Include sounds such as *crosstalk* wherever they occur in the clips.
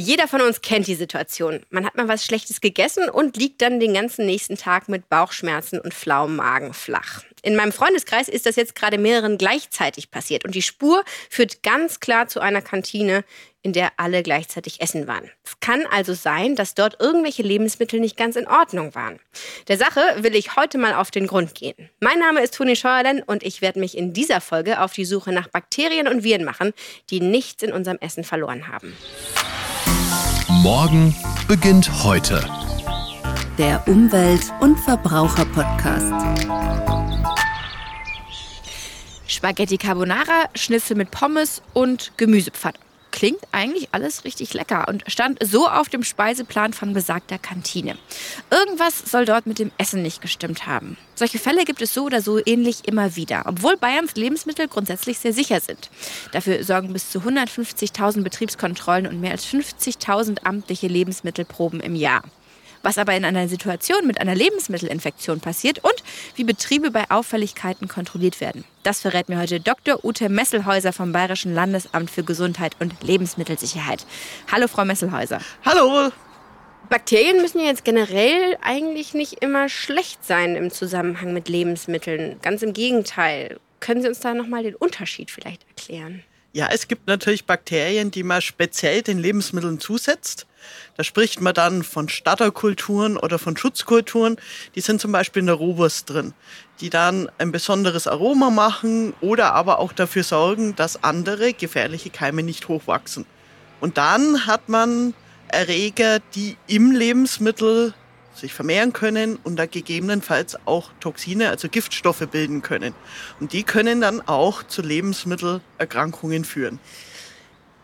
Jeder von uns kennt die Situation. Man hat mal was Schlechtes gegessen und liegt dann den ganzen nächsten Tag mit Bauchschmerzen und flauem Magen flach. In meinem Freundeskreis ist das jetzt gerade mehreren gleichzeitig passiert und die Spur führt ganz klar zu einer Kantine, in der alle gleichzeitig essen waren. Es kann also sein, dass dort irgendwelche Lebensmittel nicht ganz in Ordnung waren. Der Sache will ich heute mal auf den Grund gehen. Mein Name ist Toni Scheuerlen und ich werde mich in dieser Folge auf die Suche nach Bakterien und Viren machen, die nichts in unserem Essen verloren haben. Morgen beginnt heute. Der Umwelt- und Verbraucher-Podcast. Spaghetti Carbonara, Schnitzel mit Pommes und Gemüsepfanne klingt eigentlich alles richtig lecker und stand so auf dem Speiseplan von besagter Kantine. Irgendwas soll dort mit dem Essen nicht gestimmt haben. Solche Fälle gibt es so oder so ähnlich immer wieder, obwohl Bayerns Lebensmittel grundsätzlich sehr sicher sind. Dafür sorgen bis zu 150.000 Betriebskontrollen und mehr als 50.000 amtliche Lebensmittelproben im Jahr was aber in einer Situation mit einer Lebensmittelinfektion passiert und wie Betriebe bei Auffälligkeiten kontrolliert werden. Das verrät mir heute Dr. Ute Messelhäuser vom Bayerischen Landesamt für Gesundheit und Lebensmittelsicherheit. Hallo, Frau Messelhäuser. Hallo. Bakterien müssen ja jetzt generell eigentlich nicht immer schlecht sein im Zusammenhang mit Lebensmitteln. Ganz im Gegenteil. Können Sie uns da nochmal den Unterschied vielleicht erklären? Ja, es gibt natürlich Bakterien, die man speziell den Lebensmitteln zusetzt. Da spricht man dann von Starterkulturen oder von Schutzkulturen. Die sind zum Beispiel in der Rohwurst drin, die dann ein besonderes Aroma machen oder aber auch dafür sorgen, dass andere gefährliche Keime nicht hochwachsen. Und dann hat man Erreger, die im Lebensmittel sich vermehren können und da gegebenenfalls auch Toxine, also Giftstoffe bilden können. Und die können dann auch zu Lebensmittelerkrankungen führen.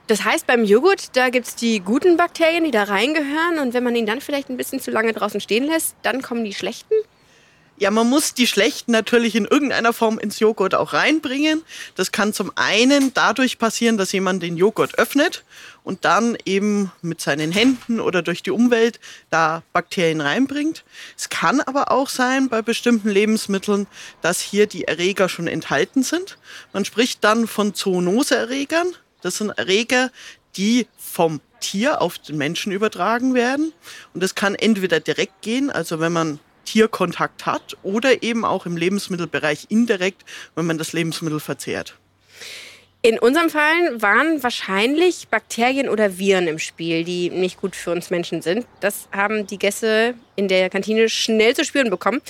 Das heißt, beim Joghurt, da gibt es die guten Bakterien, die da reingehören. Und wenn man ihn dann vielleicht ein bisschen zu lange draußen stehen lässt, dann kommen die schlechten? Ja, man muss die schlechten natürlich in irgendeiner Form ins Joghurt auch reinbringen. Das kann zum einen dadurch passieren, dass jemand den Joghurt öffnet und dann eben mit seinen Händen oder durch die Umwelt da Bakterien reinbringt. Es kann aber auch sein bei bestimmten Lebensmitteln, dass hier die Erreger schon enthalten sind. Man spricht dann von Zoonoseerregern. Das sind Erreger, die vom Tier auf den Menschen übertragen werden. Und das kann entweder direkt gehen, also wenn man Tierkontakt hat, oder eben auch im Lebensmittelbereich indirekt, wenn man das Lebensmittel verzehrt. In unserem Fall waren wahrscheinlich Bakterien oder Viren im Spiel, die nicht gut für uns Menschen sind. Das haben die Gäste in der Kantine schnell zu spüren bekommen.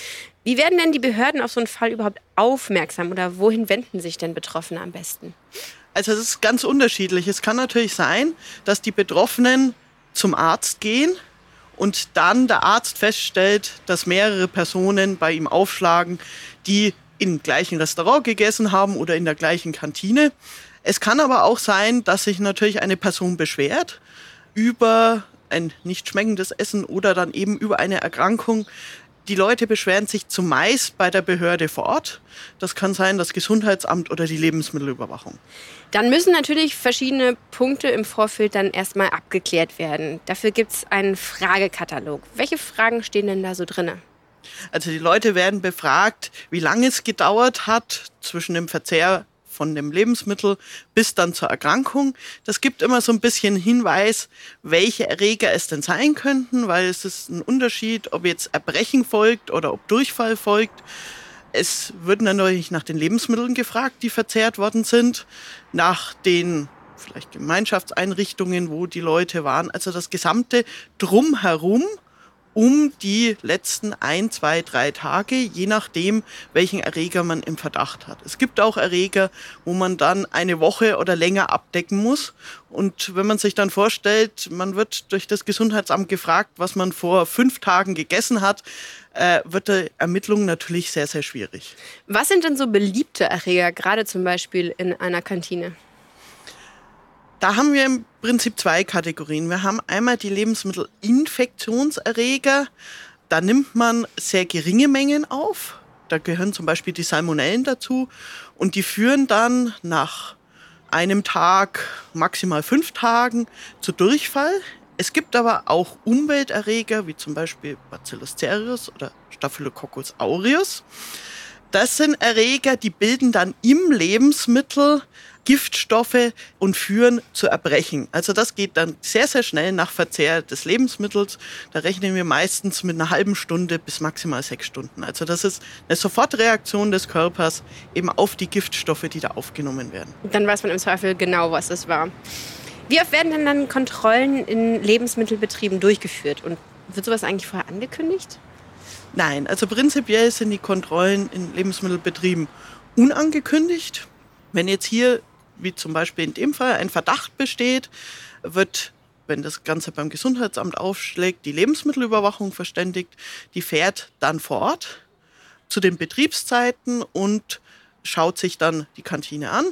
Wie werden denn die Behörden auf so einen Fall überhaupt aufmerksam oder wohin wenden sich denn Betroffene am besten? Also es ist ganz unterschiedlich. Es kann natürlich sein, dass die Betroffenen zum Arzt gehen und dann der Arzt feststellt, dass mehrere Personen bei ihm aufschlagen, die im gleichen Restaurant gegessen haben oder in der gleichen Kantine. Es kann aber auch sein, dass sich natürlich eine Person beschwert über ein nicht schmeckendes Essen oder dann eben über eine Erkrankung, die Leute beschweren sich zumeist bei der Behörde vor Ort. Das kann sein das Gesundheitsamt oder die Lebensmittelüberwachung. Dann müssen natürlich verschiedene Punkte im Vorfeld dann erstmal abgeklärt werden. Dafür gibt es einen Fragekatalog. Welche Fragen stehen denn da so drin? Also die Leute werden befragt, wie lange es gedauert hat zwischen dem Verzehr von dem Lebensmittel bis dann zur Erkrankung. Das gibt immer so ein bisschen Hinweis, welche Erreger es denn sein könnten, weil es ist ein Unterschied, ob jetzt Erbrechen folgt oder ob Durchfall folgt. Es wird natürlich nach den Lebensmitteln gefragt, die verzehrt worden sind, nach den vielleicht Gemeinschaftseinrichtungen, wo die Leute waren. Also das gesamte Drumherum um die letzten ein, zwei, drei Tage, je nachdem, welchen Erreger man im Verdacht hat. Es gibt auch Erreger, wo man dann eine Woche oder länger abdecken muss. Und wenn man sich dann vorstellt, man wird durch das Gesundheitsamt gefragt, was man vor fünf Tagen gegessen hat, äh, wird die Ermittlung natürlich sehr, sehr schwierig. Was sind denn so beliebte Erreger, gerade zum Beispiel in einer Kantine? Da haben wir im Prinzip zwei Kategorien. Wir haben einmal die Lebensmittelinfektionserreger. Da nimmt man sehr geringe Mengen auf. Da gehören zum Beispiel die Salmonellen dazu. Und die führen dann nach einem Tag, maximal fünf Tagen zu Durchfall. Es gibt aber auch Umwelterreger, wie zum Beispiel Bacillus cereus oder Staphylococcus aureus. Das sind Erreger, die bilden dann im Lebensmittel Giftstoffe und führen zu Erbrechen. Also das geht dann sehr, sehr schnell nach Verzehr des Lebensmittels. Da rechnen wir meistens mit einer halben Stunde bis maximal sechs Stunden. Also das ist eine Sofortreaktion des Körpers eben auf die Giftstoffe, die da aufgenommen werden. Dann weiß man im Zweifel genau, was es war. Wie oft werden denn dann Kontrollen in Lebensmittelbetrieben durchgeführt? Und wird sowas eigentlich vorher angekündigt? Nein, also prinzipiell sind die Kontrollen in Lebensmittelbetrieben unangekündigt. Wenn jetzt hier wie zum Beispiel in dem Fall ein Verdacht besteht, wird, wenn das Ganze beim Gesundheitsamt aufschlägt, die Lebensmittelüberwachung verständigt. Die fährt dann vor Ort zu den Betriebszeiten und schaut sich dann die Kantine an,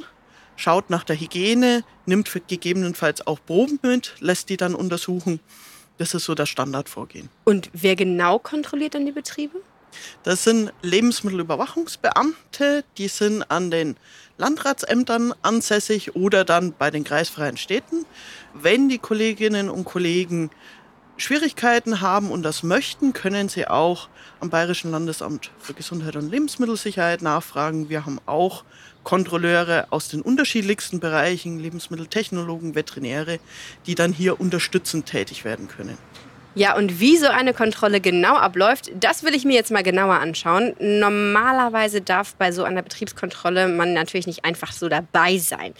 schaut nach der Hygiene, nimmt gegebenenfalls auch Proben mit, lässt die dann untersuchen. Das ist so das Standardvorgehen. Und wer genau kontrolliert dann die Betriebe? Das sind Lebensmittelüberwachungsbeamte, die sind an den Landratsämtern ansässig oder dann bei den kreisfreien Städten. Wenn die Kolleginnen und Kollegen Schwierigkeiten haben und das möchten, können sie auch am Bayerischen Landesamt für Gesundheit und Lebensmittelsicherheit nachfragen. Wir haben auch Kontrolleure aus den unterschiedlichsten Bereichen, Lebensmitteltechnologen, Veterinäre, die dann hier unterstützend tätig werden können. Ja, und wie so eine Kontrolle genau abläuft, das will ich mir jetzt mal genauer anschauen. Normalerweise darf bei so einer Betriebskontrolle man natürlich nicht einfach so dabei sein.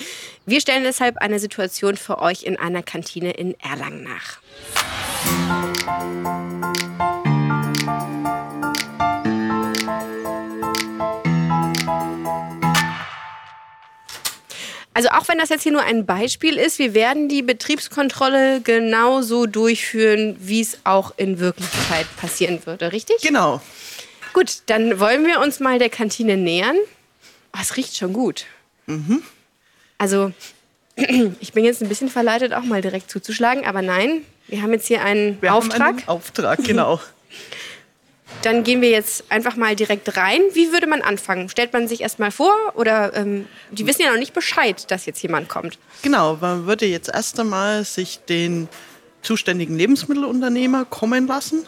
Wir stellen deshalb eine Situation für euch in einer Kantine in Erlangen nach. Also auch wenn das jetzt hier nur ein Beispiel ist, wir werden die Betriebskontrolle genauso durchführen, wie es auch in Wirklichkeit passieren würde, richtig? Genau. Gut, dann wollen wir uns mal der Kantine nähern. Oh, es riecht schon gut. Mhm. Also, *clears throat* ich bin jetzt ein bisschen verleitet, auch mal direkt zuzuschlagen, aber nein, wir haben jetzt hier einen wir Auftrag. Einen Auftrag, genau. *laughs* Dann gehen wir jetzt einfach mal direkt rein. Wie würde man anfangen? Stellt man sich erst mal vor oder ähm, die wissen ja noch nicht Bescheid, dass jetzt jemand kommt? Genau, man würde jetzt erst einmal sich den zuständigen Lebensmittelunternehmer kommen lassen.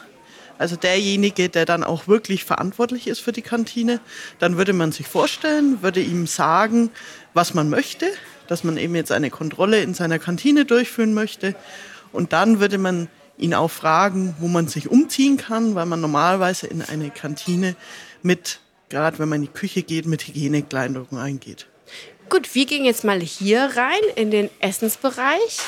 Also derjenige, der dann auch wirklich verantwortlich ist für die Kantine. Dann würde man sich vorstellen, würde ihm sagen, was man möchte, dass man eben jetzt eine Kontrolle in seiner Kantine durchführen möchte. Und dann würde man ihn auch fragen, wo man sich umziehen kann, weil man normalerweise in eine Kantine mit, gerade wenn man in die Küche geht, mit Hygienekleidung eingeht. Gut, wir gehen jetzt mal hier rein in den Essensbereich.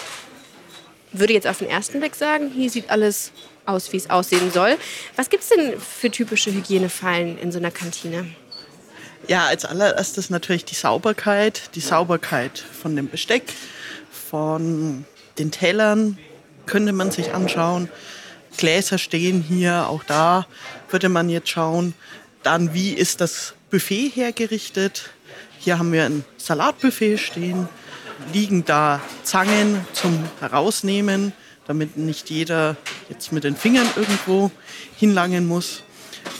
Würde jetzt auf den ersten Blick sagen, hier sieht alles aus, wie es aussehen soll. Was gibt es denn für typische Hygienefallen in so einer Kantine? Ja, als allererstes natürlich die Sauberkeit. Die Sauberkeit von dem Besteck, von den Tellern, könnte man sich anschauen. Gläser stehen hier, auch da würde man jetzt schauen. Dann, wie ist das Buffet hergerichtet? Hier haben wir ein Salatbuffet stehen. Liegen da Zangen zum Herausnehmen, damit nicht jeder jetzt mit den Fingern irgendwo hinlangen muss.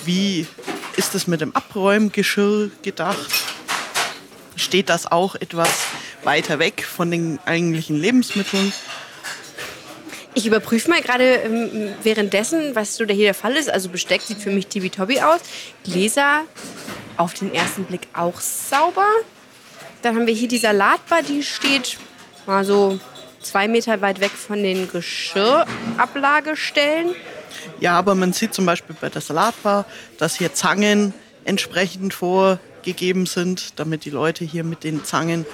Wie ist es mit dem Abräumgeschirr gedacht? Steht das auch etwas weiter weg von den eigentlichen Lebensmitteln? Ich überprüfe mal gerade ähm, währenddessen, was so hier der Fall ist. Also Besteck sieht für mich tibi-tobi aus. Gläser auf den ersten Blick auch sauber. Dann haben wir hier die Salatbar, die steht mal so zwei Meter weit weg von den Geschirrablagestellen. Ja, aber man sieht zum Beispiel bei der Salatbar, dass hier Zangen entsprechend vorgegeben sind, damit die Leute hier mit den Zangen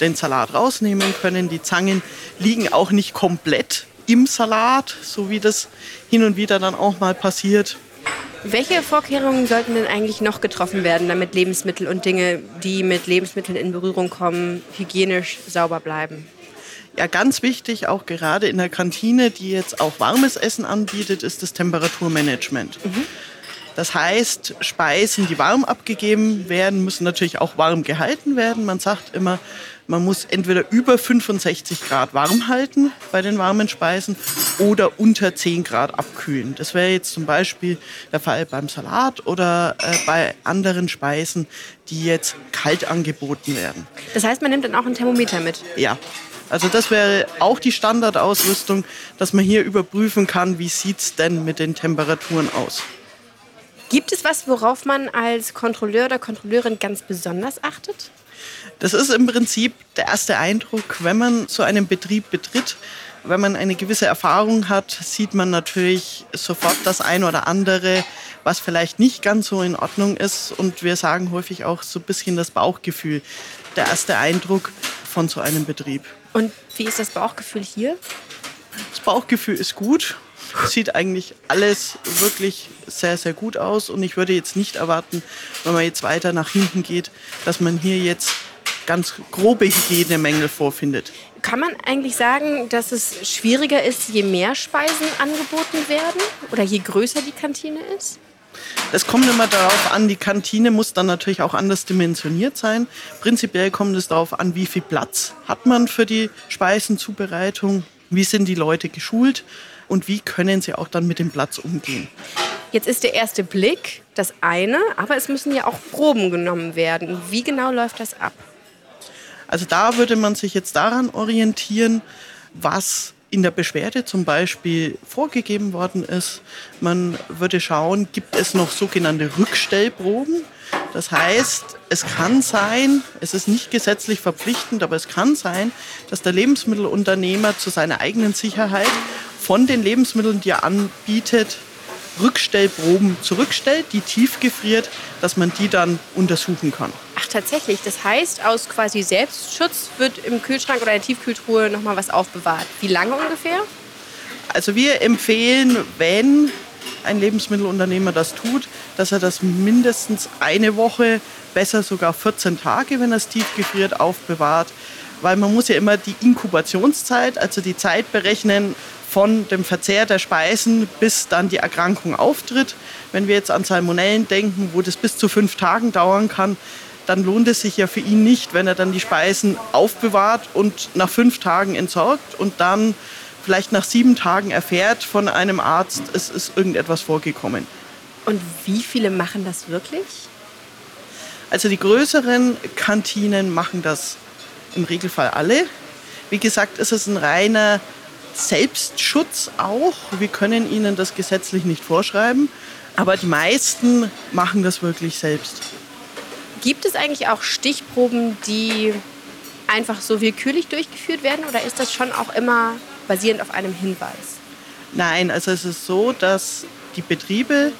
den Salat rausnehmen können. Die Zangen liegen auch nicht komplett im Salat, so wie das hin und wieder dann auch mal passiert. Welche Vorkehrungen sollten denn eigentlich noch getroffen werden, damit Lebensmittel und Dinge, die mit Lebensmitteln in Berührung kommen, hygienisch sauber bleiben? Ja, ganz wichtig, auch gerade in der Kantine, die jetzt auch warmes Essen anbietet, ist das Temperaturmanagement. Mhm. Das heißt, Speisen, die warm abgegeben werden, müssen natürlich auch warm gehalten werden. Man sagt immer, man muss entweder über 65 Grad warm halten bei den warmen Speisen oder unter 10 Grad abkühlen. Das wäre jetzt zum Beispiel der Fall beim Salat oder äh, bei anderen Speisen, die jetzt kalt angeboten werden. Das heißt, man nimmt dann auch ein Thermometer mit? Ja. Also das wäre auch die Standardausrüstung, dass man hier überprüfen kann, wie sieht es denn mit den Temperaturen aus. Gibt es was, worauf man als Kontrolleur oder Kontrolleurin ganz besonders achtet? Das ist im Prinzip der erste Eindruck, wenn man so einen Betrieb betritt. Wenn man eine gewisse Erfahrung hat, sieht man natürlich sofort das ein oder andere, was vielleicht nicht ganz so in Ordnung ist. Und wir sagen häufig auch so ein bisschen das Bauchgefühl, der erste Eindruck von so einem Betrieb. Und wie ist das Bauchgefühl hier? Das Bauchgefühl ist gut. Sieht eigentlich alles wirklich sehr, sehr gut aus. Und ich würde jetzt nicht erwarten, wenn man jetzt weiter nach hinten geht, dass man hier jetzt ganz grobe Hygienemängel vorfindet. Kann man eigentlich sagen, dass es schwieriger ist, je mehr Speisen angeboten werden oder je größer die Kantine ist? Es kommt immer darauf an, die Kantine muss dann natürlich auch anders dimensioniert sein. Prinzipiell kommt es darauf an, wie viel Platz hat man für die Speisenzubereitung, wie sind die Leute geschult und wie können sie auch dann mit dem Platz umgehen. Jetzt ist der erste Blick das eine, aber es müssen ja auch Proben genommen werden. Wie genau läuft das ab? Also da würde man sich jetzt daran orientieren, was in der Beschwerde zum Beispiel vorgegeben worden ist. Man würde schauen, gibt es noch sogenannte Rückstellproben. Das heißt, es kann sein, es ist nicht gesetzlich verpflichtend, aber es kann sein, dass der Lebensmittelunternehmer zu seiner eigenen Sicherheit von den Lebensmitteln, die er anbietet, Rückstellproben zurückstellt, die tiefgefriert, dass man die dann untersuchen kann. Ach, tatsächlich. Das heißt, aus quasi Selbstschutz wird im Kühlschrank oder der Tiefkühltruhe nochmal was aufbewahrt. Wie lange ungefähr? Also wir empfehlen, wenn ein Lebensmittelunternehmer das tut, dass er das mindestens eine Woche, besser sogar 14 Tage, wenn er es tiefgefriert, aufbewahrt. Weil man muss ja immer die Inkubationszeit, also die Zeit berechnen, von dem Verzehr der Speisen bis dann die Erkrankung auftritt. Wenn wir jetzt an Salmonellen denken, wo das bis zu fünf Tagen dauern kann, dann lohnt es sich ja für ihn nicht, wenn er dann die Speisen aufbewahrt und nach fünf Tagen entsorgt und dann vielleicht nach sieben Tagen erfährt von einem Arzt, es ist irgendetwas vorgekommen. Und wie viele machen das wirklich? Also die größeren Kantinen machen das im Regelfall alle. Wie gesagt, es ist ein reiner Selbstschutz auch. Wir können ihnen das gesetzlich nicht vorschreiben, aber die meisten machen das wirklich selbst. Gibt es eigentlich auch Stichproben, die einfach so willkürlich durchgeführt werden oder ist das schon auch immer basierend auf einem Hinweis? Nein, also es ist so, dass die Betriebe,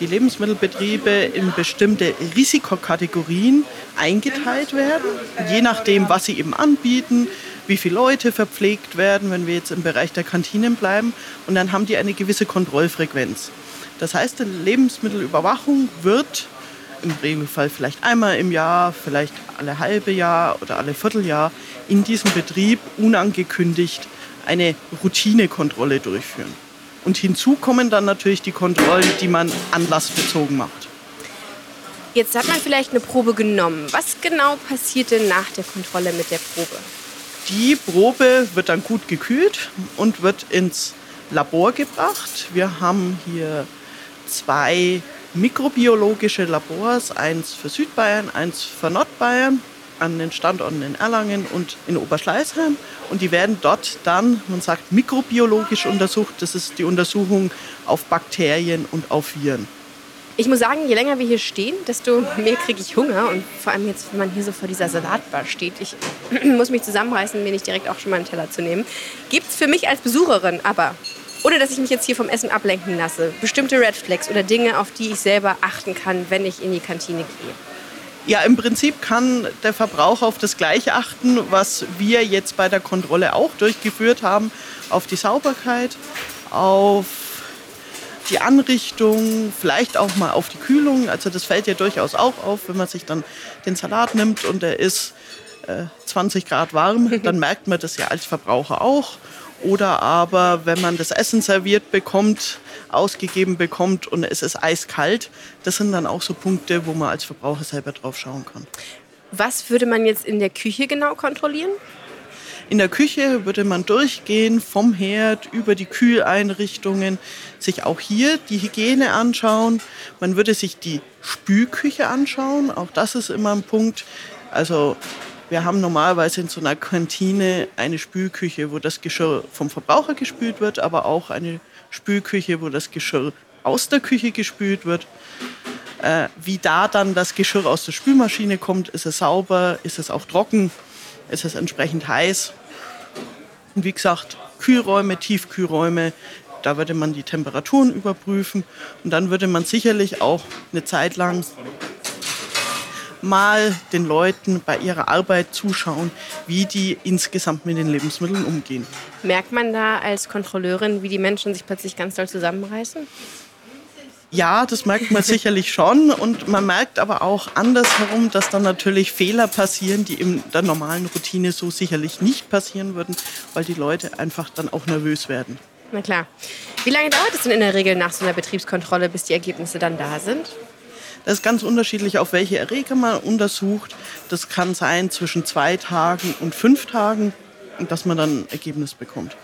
die Lebensmittelbetriebe in bestimmte Risikokategorien eingeteilt werden, je nachdem, was sie eben anbieten, wie viele Leute verpflegt werden, wenn wir jetzt im Bereich der Kantinen bleiben. Und dann haben die eine gewisse Kontrollfrequenz. Das heißt, die Lebensmittelüberwachung wird im Regelfall vielleicht einmal im Jahr, vielleicht alle halbe Jahr oder alle Vierteljahr in diesem Betrieb unangekündigt eine Routinekontrolle durchführen. Und hinzu kommen dann natürlich die Kontrollen, die man anlassbezogen macht. Jetzt hat man vielleicht eine Probe genommen. Was genau passiert denn nach der Kontrolle mit der Probe? Die Probe wird dann gut gekühlt und wird ins Labor gebracht. Wir haben hier zwei mikrobiologische Labors, eins für Südbayern, eins für Nordbayern, an den Standorten in Erlangen und in Oberschleißheim. Und die werden dort dann, man sagt, mikrobiologisch untersucht. Das ist die Untersuchung auf Bakterien und auf Viren. Ich muss sagen, je länger wir hier stehen, desto mehr kriege ich Hunger. Und vor allem jetzt, wenn man hier so vor dieser Salatbar steht, ich *clears throat* muss mich zusammenreißen, mir nicht direkt auch schon mal einen Teller zu nehmen. Gibt es für mich als Besucherin aber, ohne dass ich mich jetzt hier vom Essen ablenken lasse, bestimmte Red Flags oder Dinge, auf die ich selber achten kann, wenn ich in die Kantine gehe? Ja, im Prinzip kann der Verbraucher auf das Gleiche achten, was wir jetzt bei der Kontrolle auch durchgeführt haben, auf die Sauberkeit, auf die Anrichtung, vielleicht auch mal auf die Kühlung. Also das fällt ja durchaus auch auf, wenn man sich dann den Salat nimmt und der ist äh, 20 Grad warm, *laughs* dann merkt man das ja als Verbraucher auch. Oder aber, wenn man das Essen serviert bekommt, ausgegeben bekommt und es ist eiskalt, das sind dann auch so Punkte, wo man als Verbraucher selber drauf schauen kann. Was würde man jetzt in der Küche genau kontrollieren? In der Küche würde man durchgehen vom Herd über die Kühleinrichtungen, sich auch hier die Hygiene anschauen. Man würde sich die Spülküche anschauen. Auch das ist immer ein Punkt. Also wir haben normalerweise in so einer Kantine eine Spülküche, wo das Geschirr vom Verbraucher gespült wird, aber auch eine Spülküche, wo das Geschirr aus der Küche gespült wird. Äh, wie da dann das Geschirr aus der Spülmaschine kommt, ist es sauber, ist es auch trocken, ist es entsprechend heiß. Wie gesagt, Kühlräume, Tiefkühlräume, da würde man die Temperaturen überprüfen und dann würde man sicherlich auch eine Zeit lang mal den Leuten bei ihrer Arbeit zuschauen, wie die insgesamt mit den Lebensmitteln umgehen. Merkt man da als Kontrolleurin, wie die Menschen sich plötzlich ganz doll zusammenreißen? Ja, das merkt man sicherlich schon. Und man merkt aber auch andersherum, dass dann natürlich Fehler passieren, die in der normalen Routine so sicherlich nicht passieren würden, weil die Leute einfach dann auch nervös werden. Na klar. Wie lange dauert es denn in der Regel nach so einer Betriebskontrolle, bis die Ergebnisse dann da sind? Das ist ganz unterschiedlich, auf welche Erreger man untersucht. Das kann sein zwischen zwei Tagen und fünf Tagen, dass man dann ein Ergebnis bekommt.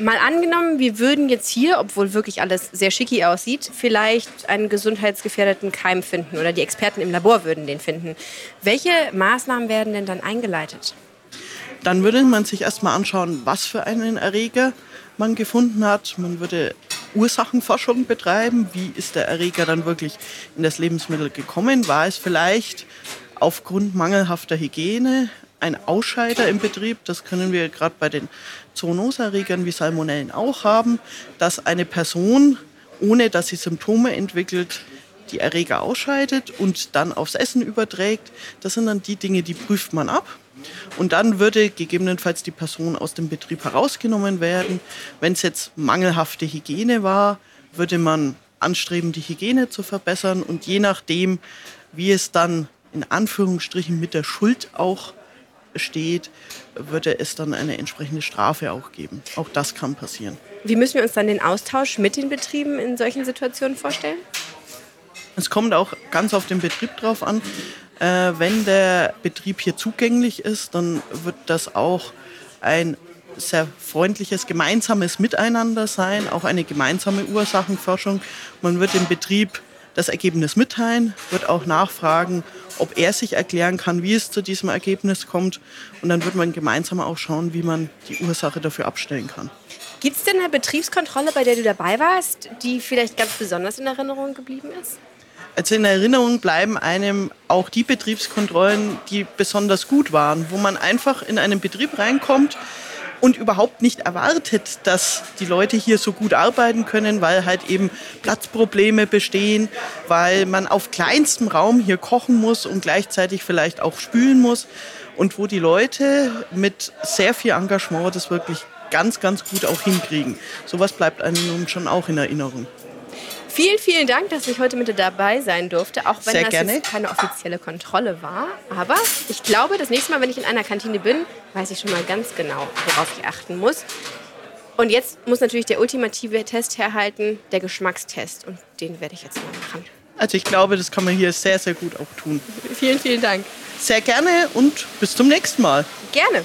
Mal angenommen, wir würden jetzt hier, obwohl wirklich alles sehr schicki aussieht, vielleicht einen gesundheitsgefährdeten Keim finden oder die Experten im Labor würden den finden. Welche Maßnahmen werden denn dann eingeleitet? Dann würde man sich erstmal anschauen, was für einen Erreger man gefunden hat. Man würde Ursachenforschung betreiben. Wie ist der Erreger dann wirklich in das Lebensmittel gekommen? War es vielleicht aufgrund mangelhafter Hygiene ein Ausscheider im Betrieb? Das können wir gerade bei den Zoonoserregern wie Salmonellen auch haben, dass eine Person, ohne dass sie Symptome entwickelt, die Erreger ausscheidet und dann aufs Essen überträgt. Das sind dann die Dinge, die prüft man ab. Und dann würde gegebenenfalls die Person aus dem Betrieb herausgenommen werden. Wenn es jetzt mangelhafte Hygiene war, würde man anstreben, die Hygiene zu verbessern. Und je nachdem, wie es dann in Anführungsstrichen mit der Schuld auch steht, würde es dann eine entsprechende Strafe auch geben. Auch das kann passieren. Wie müssen wir uns dann den Austausch mit den Betrieben in solchen Situationen vorstellen? Es kommt auch ganz auf den Betrieb drauf an. Äh, wenn der Betrieb hier zugänglich ist, dann wird das auch ein sehr freundliches gemeinsames Miteinander sein, auch eine gemeinsame Ursachenforschung. Man wird dem Betrieb das Ergebnis mitteilen, wird auch nachfragen, ob er sich erklären kann, wie es zu diesem Ergebnis kommt. Und dann wird man gemeinsam auch schauen, wie man die Ursache dafür abstellen kann. Gibt es denn eine Betriebskontrolle, bei der du dabei warst, die vielleicht ganz besonders in Erinnerung geblieben ist? Also in Erinnerung bleiben einem auch die Betriebskontrollen, die besonders gut waren, wo man einfach in einen Betrieb reinkommt und überhaupt nicht erwartet, dass die Leute hier so gut arbeiten können, weil halt eben Platzprobleme bestehen, weil man auf kleinstem Raum hier kochen muss und gleichzeitig vielleicht auch spülen muss und wo die Leute mit sehr viel Engagement das wirklich ganz, ganz gut auch hinkriegen. Sowas bleibt einem schon auch in Erinnerung. Vielen, vielen Dank, dass ich heute mit dabei sein durfte, auch wenn Sehr das gerne. jetzt keine offizielle Kontrolle war. Aber ich glaube, das nächste Mal, wenn ich in einer Kantine bin, weiß ich schon mal ganz genau, worauf ich achten muss. Und jetzt muss natürlich der ultimative Test herhalten, der Geschmackstest. Und den werde ich jetzt mal machen. Also ich glaube, das kann man hier sehr, sehr gut auch tun. Vielen, vielen Dank. Sehr gerne und bis zum nächsten Mal. Gerne.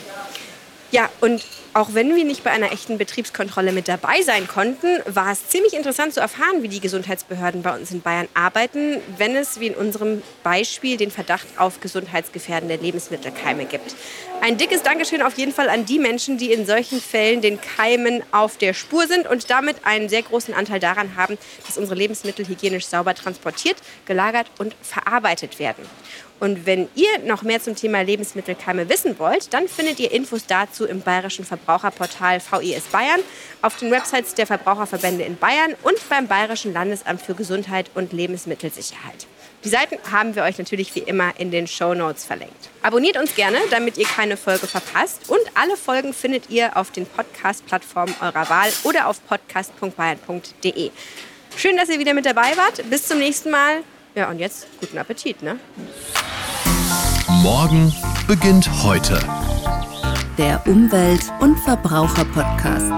Ja, und auch wenn wir nicht bei einer echten Betriebskontrolle mit dabei sein konnten, war es ziemlich interessant zu erfahren, wie die Gesundheitsbehörden bei uns in Bayern arbeiten, wenn es, wie in unserem Beispiel, den Verdacht auf gesundheitsgefährdende Lebensmittelkeime gibt. Ein dickes Dankeschön auf jeden Fall an die Menschen, die in solchen Fällen den Keimen auf der Spur sind und damit einen sehr großen Anteil daran haben, dass unsere Lebensmittel hygienisch sauber transportiert, gelagert und verarbeitet werden. Und wenn ihr noch mehr zum Thema Lebensmittelkeime wissen wollt, dann findet ihr Infos dazu im bayerischen Verbraucherportal VIS Bayern, auf den Websites der Verbraucherverbände in Bayern und beim Bayerischen Landesamt für Gesundheit und Lebensmittelsicherheit. Die Seiten haben wir euch natürlich wie immer in den Show Notes verlinkt. Abonniert uns gerne, damit ihr keine Folge verpasst. Und alle Folgen findet ihr auf den Podcast-Plattformen eurer Wahl oder auf podcast.bayern.de. Schön, dass ihr wieder mit dabei wart. Bis zum nächsten Mal. Ja, und jetzt guten Appetit, ne? Morgen beginnt heute. Der Umwelt- und Verbraucher-Podcast.